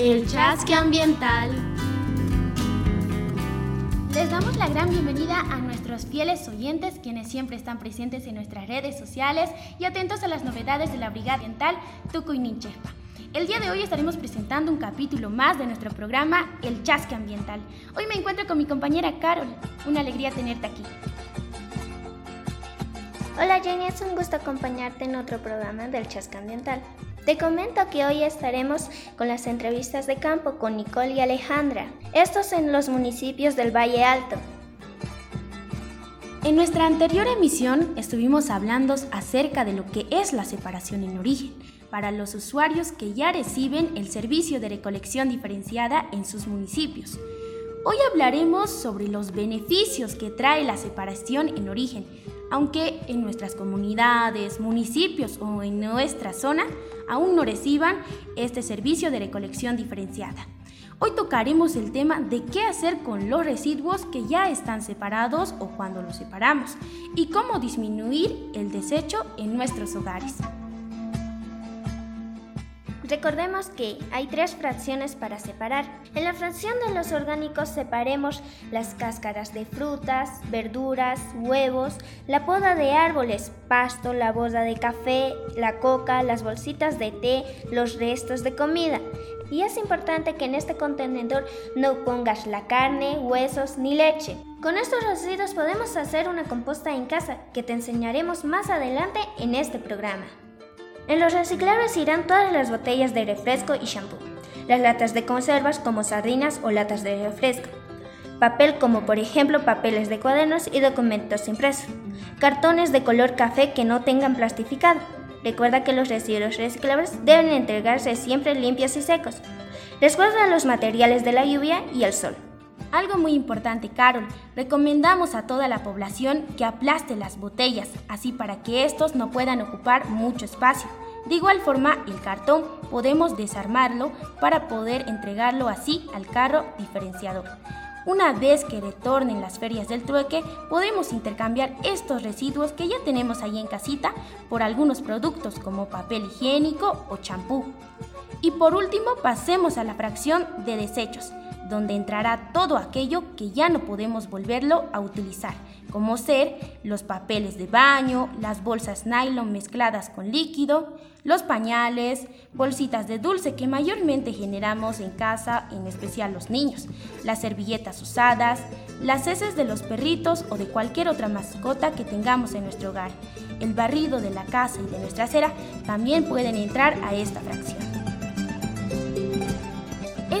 El chasque ambiental. Les damos la gran bienvenida a nuestros fieles oyentes, quienes siempre están presentes en nuestras redes sociales y atentos a las novedades de la Brigada Ambiental Tucuy Ninchepa. El día de hoy estaremos presentando un capítulo más de nuestro programa El Chasque Ambiental. Hoy me encuentro con mi compañera Carol. Una alegría tenerte aquí. Hola Jenny, es un gusto acompañarte en otro programa del Chasque Ambiental. Te comento que hoy estaremos con las entrevistas de campo con Nicole y Alejandra, estos en los municipios del Valle Alto. En nuestra anterior emisión estuvimos hablando acerca de lo que es la separación en origen para los usuarios que ya reciben el servicio de recolección diferenciada en sus municipios. Hoy hablaremos sobre los beneficios que trae la separación en origen, aunque en nuestras comunidades, municipios o en nuestra zona aún no reciban este servicio de recolección diferenciada. Hoy tocaremos el tema de qué hacer con los residuos que ya están separados o cuando los separamos y cómo disminuir el desecho en nuestros hogares. Recordemos que hay tres fracciones para separar. En la fracción de los orgánicos separemos las cáscaras de frutas, verduras, huevos, la poda de árboles, pasto, la boda de café, la coca, las bolsitas de té, los restos de comida. Y es importante que en este contenedor no pongas la carne, huesos ni leche. Con estos residuos podemos hacer una composta en casa que te enseñaremos más adelante en este programa. En los reciclables irán todas las botellas de refresco y shampoo, las latas de conservas como sardinas o latas de refresco, papel como por ejemplo papeles de cuadernos y documentos impresos, cartones de color café que no tengan plastificado. Recuerda que los residuos reciclables deben entregarse siempre limpios y secos. Recuerda los materiales de la lluvia y el sol. Algo muy importante, Carol, recomendamos a toda la población que aplaste las botellas, así para que estos no puedan ocupar mucho espacio. De igual forma, el cartón podemos desarmarlo para poder entregarlo así al carro diferenciador. Una vez que retornen las ferias del trueque, podemos intercambiar estos residuos que ya tenemos ahí en casita por algunos productos como papel higiénico o champú. Y por último, pasemos a la fracción de desechos donde entrará todo aquello que ya no podemos volverlo a utilizar, como ser los papeles de baño, las bolsas nylon mezcladas con líquido, los pañales, bolsitas de dulce que mayormente generamos en casa, en especial los niños, las servilletas usadas, las heces de los perritos o de cualquier otra mascota que tengamos en nuestro hogar. El barrido de la casa y de nuestra acera también pueden entrar a esta fracción.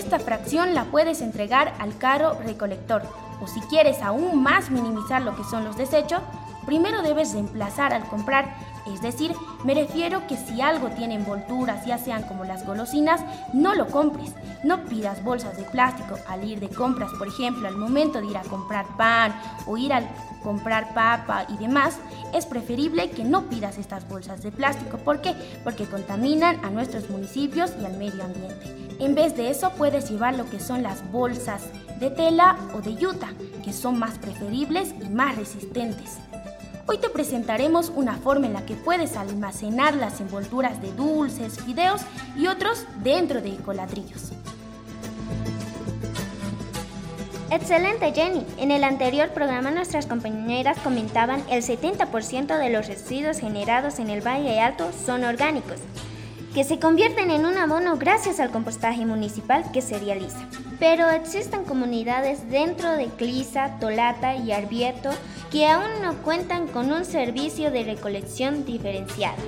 Esta fracción la puedes entregar al carro recolector o si quieres aún más minimizar lo que son los desechos, primero debes reemplazar al comprar, es decir, me refiero que si algo tiene envolturas, ya sean como las golosinas, no lo compres. No pidas bolsas de plástico al ir de compras, por ejemplo, al momento de ir a comprar pan o ir a comprar papa y demás, es preferible que no pidas estas bolsas de plástico. ¿Por qué? Porque contaminan a nuestros municipios y al medio ambiente. En vez de eso puedes llevar lo que son las bolsas de tela o de yuta, que son más preferibles y más resistentes. Hoy te presentaremos una forma en la que puedes almacenar las envolturas de dulces, fideos y otros dentro de ecoladrillos. Excelente Jenny. En el anterior programa nuestras compañeras comentaban el 70% de los residuos generados en el Valle Alto son orgánicos que se convierten en un abono gracias al compostaje municipal que se realiza. Pero existen comunidades dentro de Clisa, Tolata y Arbieto que aún no cuentan con un servicio de recolección diferenciado.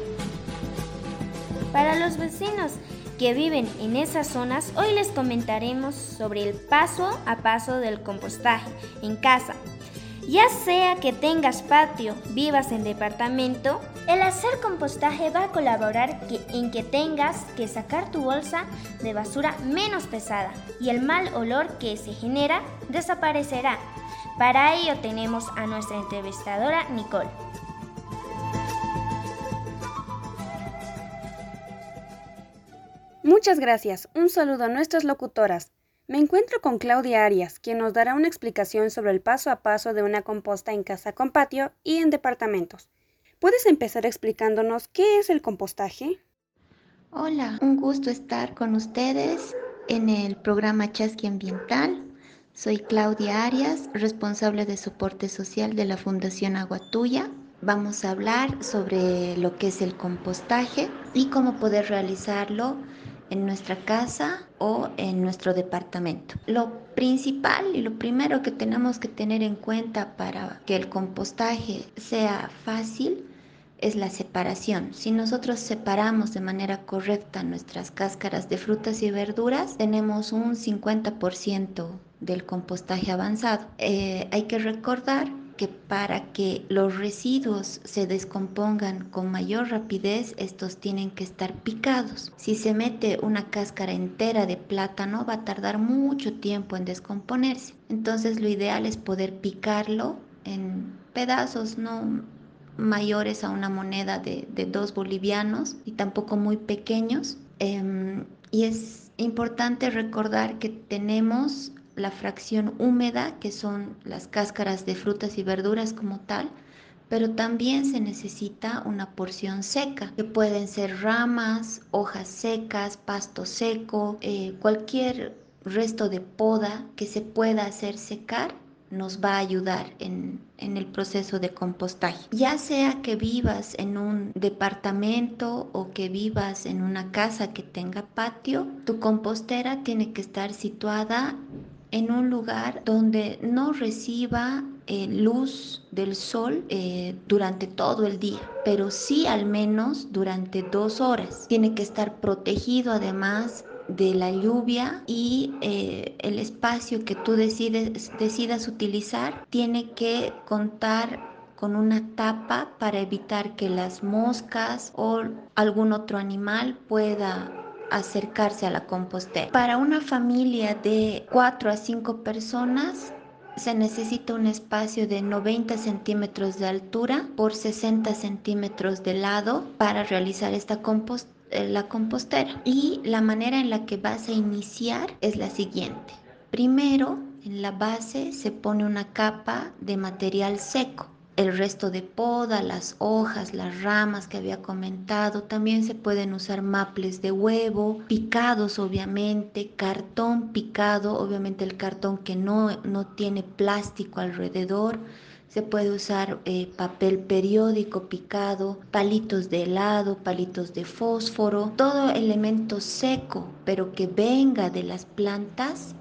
Para los vecinos que viven en esas zonas, hoy les comentaremos sobre el paso a paso del compostaje en casa ya sea que tengas patio, vivas en departamento, el hacer compostaje va a colaborar en que tengas que sacar tu bolsa de basura menos pesada y el mal olor que se genera desaparecerá. Para ello tenemos a nuestra entrevistadora Nicole. Muchas gracias. Un saludo a nuestras locutoras. Me encuentro con Claudia Arias, quien nos dará una explicación sobre el paso a paso de una composta en casa con patio y en departamentos. ¿Puedes empezar explicándonos qué es el compostaje? Hola, un gusto estar con ustedes en el programa Chasqui Ambiental. Soy Claudia Arias, responsable de soporte social de la Fundación Aguatuya. Vamos a hablar sobre lo que es el compostaje y cómo poder realizarlo en nuestra casa o en nuestro departamento. Lo principal y lo primero que tenemos que tener en cuenta para que el compostaje sea fácil es la separación. Si nosotros separamos de manera correcta nuestras cáscaras de frutas y verduras, tenemos un 50% del compostaje avanzado. Eh, hay que recordar que para que los residuos se descompongan con mayor rapidez, estos tienen que estar picados. Si se mete una cáscara entera de plátano, va a tardar mucho tiempo en descomponerse. Entonces lo ideal es poder picarlo en pedazos, no mayores a una moneda de, dos bolivianos y tampoco muy pequeños. Em, y es importante recordar que tenemos la fracción húmeda, que son las cáscaras de frutas y verduras como tal, pero también se necesita una porción seca, que pueden ser ramas, hojas secas, pasto seco, eh, cualquier resto de poda que se pueda hacer secar nos va a ayudar en, en, el proceso de compostaje. Ya sea que vivas en un departamento o que vivas en una casa que tenga patio, tu compostera tiene que estar situada en un lugar donde no reciba eh, luz del sol eh, durante todo el día, pero sí al menos durante dos horas. Tiene que estar protegido además de la lluvia y eh, el espacio que tú decides, decidas utilizar tiene que contar con una tapa para evitar que las moscas o algún otro animal pueda acercarse a la compostera. Para una familia de 4 a 5 personas se necesita un espacio de 90 centímetros de altura por 60 centímetros de lado para realizar esta eh, la compostera. Y la manera en la que vas a iniciar es la siguiente. Primero, en la base se pone una capa de material seco el resto de poda, las hojas, las ramas que había comentado. También se pueden usar maples de huevo, picados obviamente, cartón picado, obviamente el cartón que no, no tiene plástico alrededor. Se puede usar eh, papel periódico picado, palitos de helado, palitos de fósforo, todo elemento seco, pero que venga de las plantas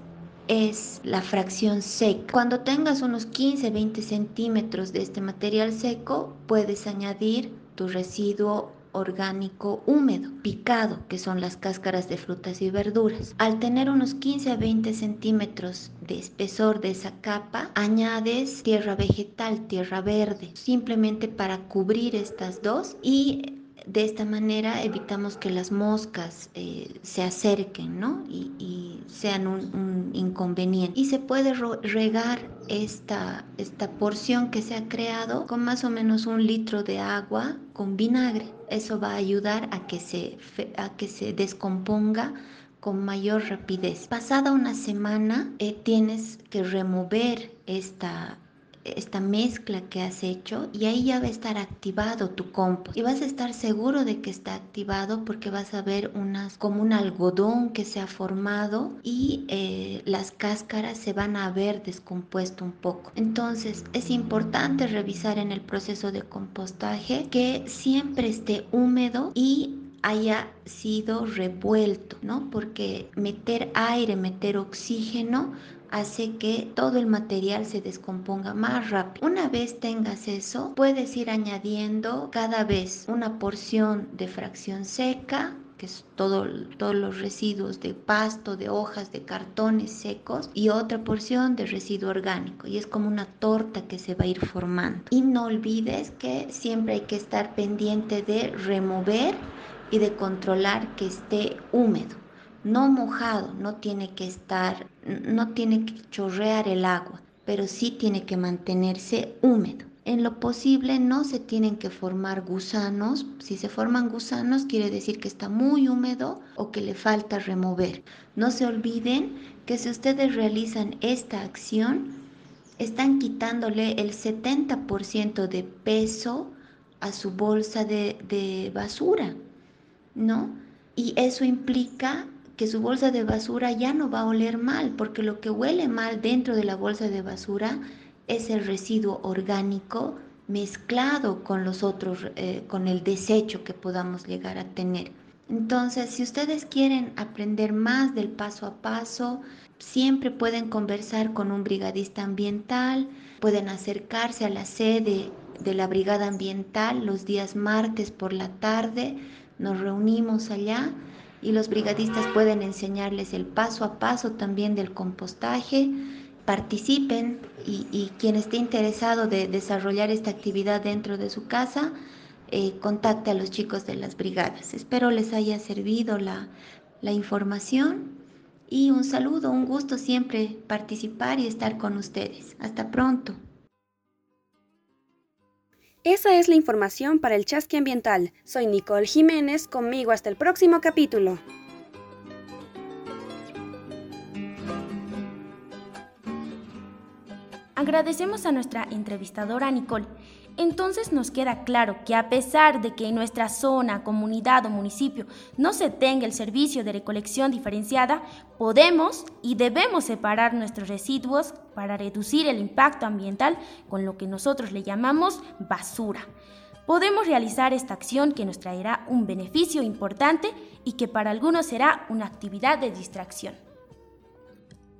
es la fracción seca. Cuando tengas unos 15-20 centímetros de este material seco, puedes añadir tu residuo orgánico húmedo, picado, que son las cáscaras de frutas y verduras. Al tener unos 15 a 20 centímetros de espesor de esa capa, añades tierra vegetal, tierra verde, simplemente para cubrir estas dos y de esta manera evitamos que las moscas eh, se acerquen ¿no? y, sean un, inconveniente. Y se puede regar esta, esta porción que se ha creado con más o menos un litro de agua con vinagre. Eso va a ayudar a que se, a que se descomponga con mayor rapidez. Pasada una semana eh, tienes que remover esta, esta mezcla que has hecho y ahí ya va a estar activado tu compost. Y vas a estar seguro de que está activado porque vas a ver unas como un algodón que se ha formado y eh, las cáscaras se van a ver descompuesto un poco. Entonces es importante revisar en el proceso de compostaje que siempre esté húmedo y haya sido revuelto, ¿no? Porque meter aire, meter oxígeno hace que todo el material se descomponga más rápido. Una vez tengas eso, puedes ir añadiendo cada vez una porción de fracción seca que es todo, todos los residuos de pasto, de hojas, de cartones secos y otra porción de residuo orgánico y es como una torta que se va a ir formando. Y no olvides que siempre hay que estar pendiente de remover y de controlar que esté húmedo no mojado, no tiene que estar, no tiene que chorrear el agua, pero sí tiene que mantenerse húmedo. En lo posible no se tienen que formar gusanos. Si se forman gusanos quiere decir que está muy húmedo o que le falta remover. No se olviden que si ustedes realizan esta acción, están quitándole el 70% de peso a su bolsa de, de basura, ¿no? Y eso implica que su bolsa de basura ya no va a oler mal, porque lo que huele mal dentro de la bolsa de basura es el residuo orgánico mezclado con los otros, eh, con el desecho que podamos llegar a tener. Entonces, si ustedes quieren aprender más del paso a paso, siempre pueden conversar con un brigadista ambiental, pueden acercarse a la sede de la Brigada Ambiental los días martes por la tarde, nos reunimos allá y los brigadistas pueden enseñarles el paso a paso también del compostaje. Participen y, quien esté interesado de desarrollar esta actividad dentro de su casa, eh, contacte a los chicos de las brigadas. Espero les haya servido la, la información y un saludo, un gusto siempre participar y estar con ustedes. Hasta pronto. Esa es la información para el Chasqui Ambiental. Soy Nicole Jiménez, conmigo hasta el próximo capítulo. Agradecemos a nuestra entrevistadora Nicole entonces nos queda claro que a pesar de que en nuestra zona, comunidad o municipio no se tenga el servicio de recolección diferenciada, podemos y debemos separar nuestros residuos para reducir el impacto ambiental con lo que nosotros le llamamos basura. Podemos realizar esta acción que nos traerá un beneficio importante y que para algunos será una actividad de distracción.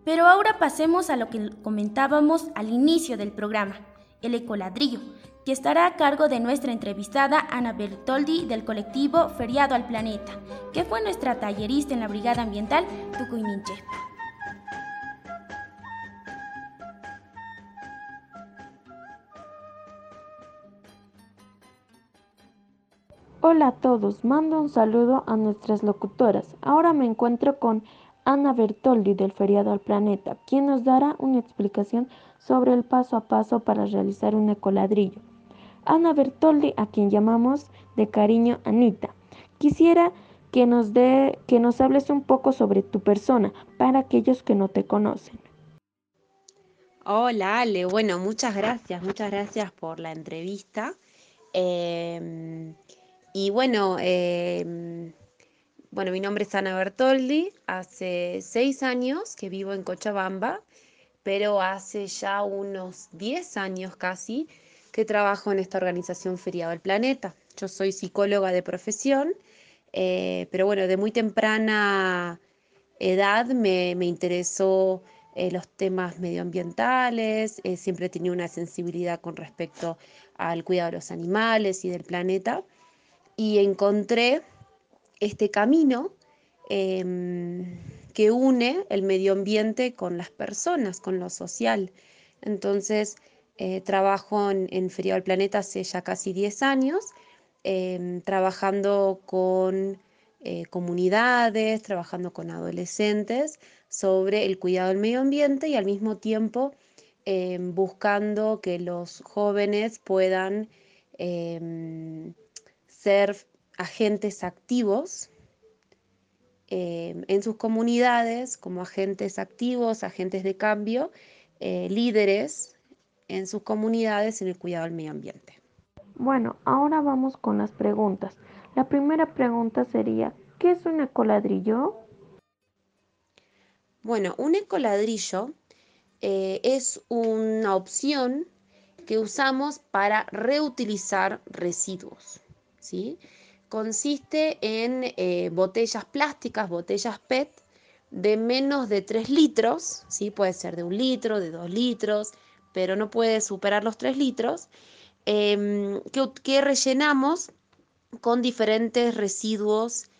Pero ahora pasemos a lo que comentábamos al inicio del programa, el ecoladrillo, que estará a cargo de nuestra entrevistada Ana Bertoldi del colectivo Feriado al Planeta, que fue nuestra tallerista en la Brigada Ambiental Tucuyninche. Hola a todos, mando un saludo a nuestras locutoras. Ahora me encuentro con Ana Bertoldi del Feriado al Planeta, quien nos dará una explicación sobre el paso a paso para realizar un ecoladrillo. Ana Bertoldi, a quien llamamos de cariño Anita. Quisiera que nos dé, que nos hables un poco sobre tu persona para aquellos que no te conocen. Hola Ale, bueno, muchas gracias, muchas gracias por la entrevista. Em, y bueno, em, bueno, mi nombre es Ana Bertoldi, hace seis años que vivo en Cochabamba, pero hace ya unos diez años casi que trabajo en esta organización Feriado del Planeta. Yo soy psicóloga de profesión, eh, pero bueno, de muy temprana edad me, interesó eh, los temas medioambientales, eh, siempre he tenido una sensibilidad con respecto al cuidado de los animales y del planeta, y encontré este camino em, que une el medio ambiente con las personas, con lo social. Entonces, eh, trabajo en, en Feriado al Planeta hace ya casi 10 años, em, trabajando con eh, comunidades, trabajando con adolescentes sobre el cuidado del medio ambiente y al mismo tiempo em, buscando que los jóvenes puedan ser agentes activos en sus comunidades como agentes activos, agentes de cambio, eh, líderes en sus comunidades en el cuidado del medio ambiente. Bueno, ahora vamos con las preguntas. La primera pregunta sería, ¿qué es un ecoladrillo? Bueno, un ecoladrillo eh, es una opción que usamos para reutilizar residuos. ¿sí? Consiste en eh, botellas plásticas, botellas PET, de menos de 3 litros, ¿sí? puede ser de un litro, de 2 litros, pero no puede superar los 3 litros, em, que, rellenamos con diferentes residuos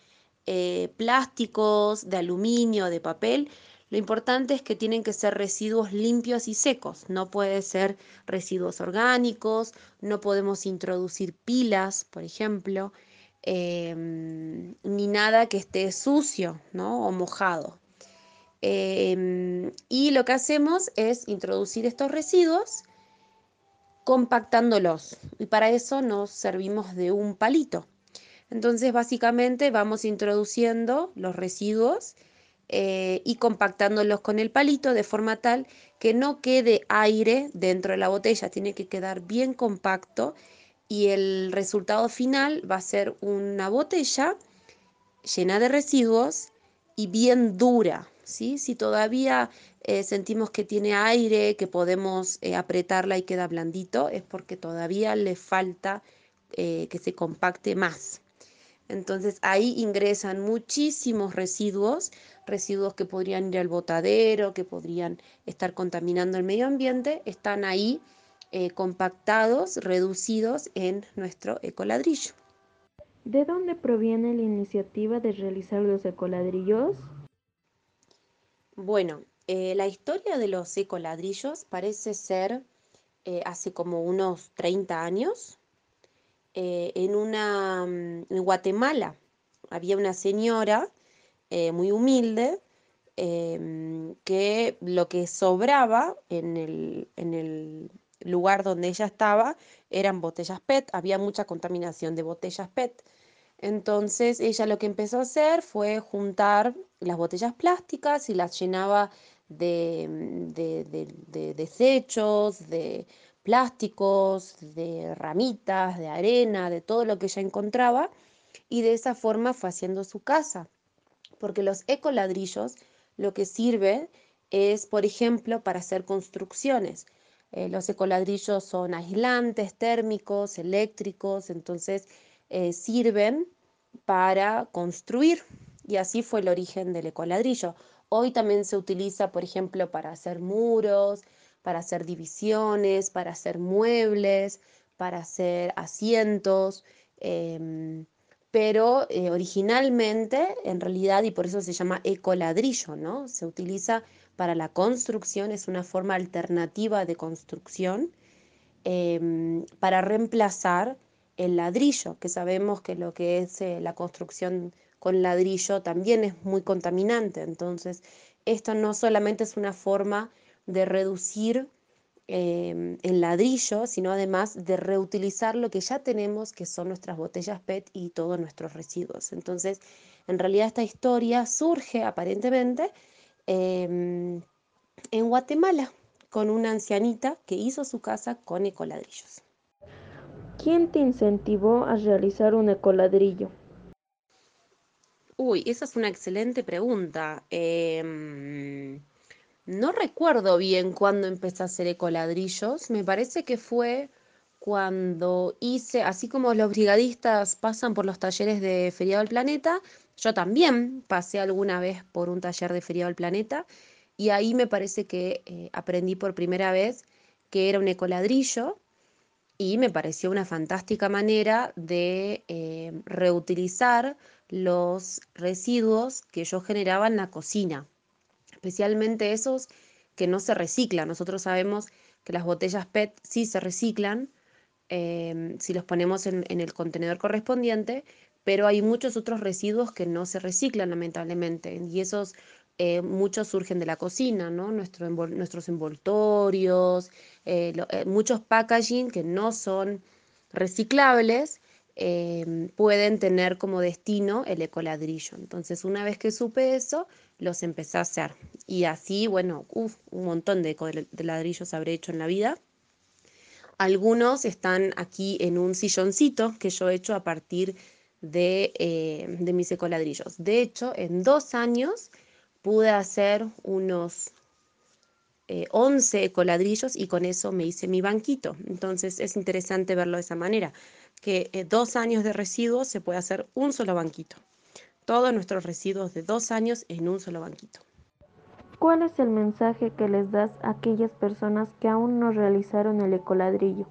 eh, plásticos, de aluminio, de papel. Lo importante es que tienen que ser residuos limpios y secos, no puede ser residuos orgánicos, no podemos introducir pilas, por ejemplo, em, ni nada que esté sucio ¿no? o mojado. Em, y lo que hacemos es introducir estos residuos compactándolos y para eso nos servimos de un palito. Entonces básicamente vamos introduciendo los residuos eh, y compactándolos con el palito de forma tal que no quede aire dentro de la botella, tiene que quedar bien compacto y el resultado final va a ser una botella llena de residuos y bien dura. ¿sí? Si todavía eh, sentimos que tiene aire, que podemos eh, apretarla y queda blandito, es porque todavía le falta eh, que se compacte más. Entonces ahí ingresan muchísimos residuos, residuos que podrían ir al botadero, que podrían estar contaminando el medio ambiente, están ahí compactados, reducidos en nuestro ecoladrillo. ¿De dónde proviene la iniciativa de realizar los ecoladrillos? Bueno, eh, la historia de los ecoladrillos parece ser eh, hace como unos 30 años. Eh, en una mm, en Guatemala había una señora muy humilde que lo que sobraba en el, en el lugar donde ella estaba eran botellas PET, había mucha contaminación de botellas PET. Entonces ella lo que empezó a hacer fue juntar las botellas plásticas y las llenaba de, de, desechos, de plásticos, de ramitas, de arena, de todo lo que ella encontraba y de esa forma fue haciendo su casa. Porque los ecoladrillos lo que sirve es, por ejemplo, para hacer construcciones. Eh, los ecoladrillos son aislantes, térmicos, eléctricos, entonces eh, sirven para construir y así fue el origen del ecoladrillo. Hoy también se utiliza, por ejemplo, para hacer muros, para hacer divisiones, para hacer muebles, para hacer asientos, em, pero eh, originalmente, en realidad, y por eso se llama ecoladrillo, ¿no? Se utiliza para la construcción, es una forma alternativa de construcción em, para reemplazar el ladrillo, que sabemos que lo que es eh, la construcción con ladrillo también es muy contaminante. Entonces, esto no solamente es una forma de reducir em, el ladrillo, sino además de reutilizar lo que ya tenemos, que son nuestras botellas PET y todos nuestros residuos. Entonces, en realidad esta historia surge aparentemente em, en Guatemala con una ancianita que hizo su casa con ecoladrillos. ¿Quién te incentivó a realizar un ecoladrillo? Uy, esa es una excelente pregunta. Em, no recuerdo bien cuándo empecé a hacer ecoladrillos. Me parece que fue cuando hice, así como los brigadistas pasan por los talleres de Feriado del Planeta, yo también pasé alguna vez por un taller de Feriado del Planeta y ahí me parece que eh, aprendí por primera vez que era un ecoladrillo y me pareció una fantástica manera de eh, reutilizar los residuos que yo generaba en la cocina, especialmente esos que no se reciclan. Nosotros sabemos que las botellas PET sí se reciclan em, si los ponemos en, el contenedor correspondiente, pero hay muchos otros residuos que no se reciclan lamentablemente y esos eh, muchos surgen de la cocina, ¿no? nuestros envoltorios, eh, eh, muchos packaging que no son reciclables em, pueden tener como destino el ecoladrillo. Entonces, una vez que supe eso, los empecé a hacer. Y así, bueno, un montón de, de ladrillos habré hecho en la vida. Algunos están aquí en un silloncito que yo he hecho a partir de, de mis ecoladrillos. De hecho, en dos años pude hacer unos 11 eh, coladrillos y con eso me hice mi banquito. Entonces es interesante verlo de esa manera, que eh, dos años de residuos se puede hacer un solo banquito. Todos nuestros residuos de dos años en un solo banquito. ¿Cuál es el mensaje que les das a aquellas personas que aún no realizaron el ecoladrillo?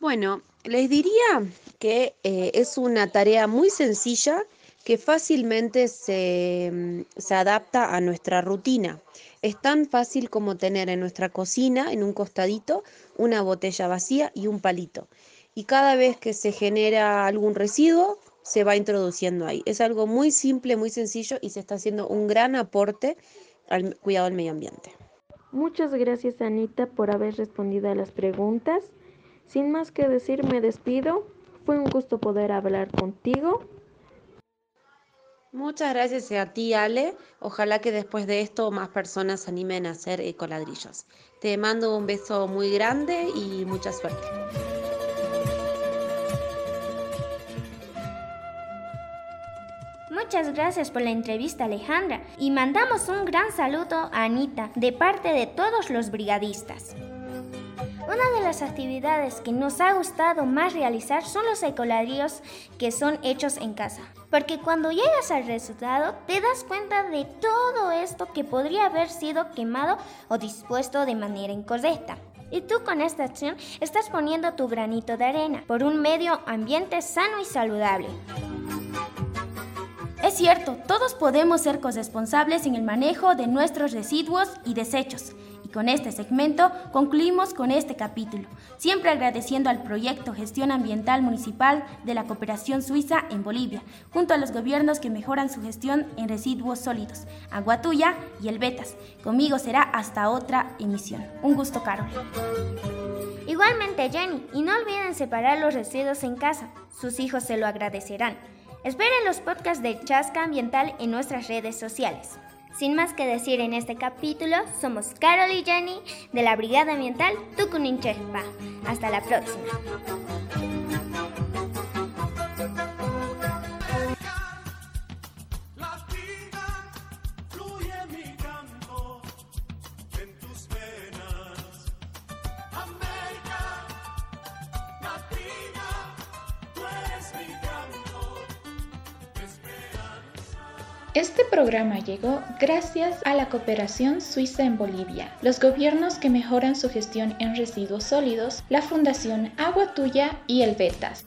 Bueno, les diría que eh, es una tarea muy sencilla que fácilmente mm, se, adapta a nuestra rutina. Es tan fácil como tener en nuestra cocina, en un costadito, una botella vacía y un palito. Y cada vez que se genera algún residuo, se va introduciendo ahí. Es algo muy simple, muy sencillo y se está haciendo un gran aporte al cuidado del medio ambiente. Muchas gracias Anita por haber respondido a las preguntas. Sin más que decir, me despido. Fue un gusto poder hablar contigo. Muchas gracias a ti, Ale. Ojalá que después de esto más personas se animen a hacer ecoladrillos. Te mando un beso muy grande y mucha suerte. Muchas gracias por la entrevista Alejandra y mandamos un gran saludo a Anita de parte de todos los brigadistas. Una de las actividades que nos ha gustado más realizar son los ecoladrillos que son hechos en casa. Porque cuando llegas al resultado te das cuenta de todo esto que podría haber sido quemado o dispuesto de manera incorrecta. Y tú con esta acción estás poniendo tu granito de arena por un medio ambiente sano y saludable. Es cierto, todos podemos ser corresponsables en el manejo de nuestros residuos y desechos. Y con este segmento concluimos con este capítulo, siempre agradeciendo al proyecto Gestión Ambiental Municipal de la Cooperación Suiza en Bolivia, junto a los gobiernos que mejoran su gestión en residuos sólidos, Aguatuya y el. Conmigo será hasta otra emisión. Un gusto, Carol. Igualmente, Jenny, y no olviden separar los residuos en casa. Sus hijos se lo agradecerán. Esperen los podcasts de Chasca Ambiental en nuestras redes sociales. Sin más que decir en este capítulo, somos Carol y Jenny de la Brigada Ambiental Tucuninchekpa. Hasta la próxima. Este programa llegó gracias a la cooperación suiza en Bolivia, los gobiernos que mejoran su gestión en residuos sólidos, la Fundación Agua Tuya y el Betas.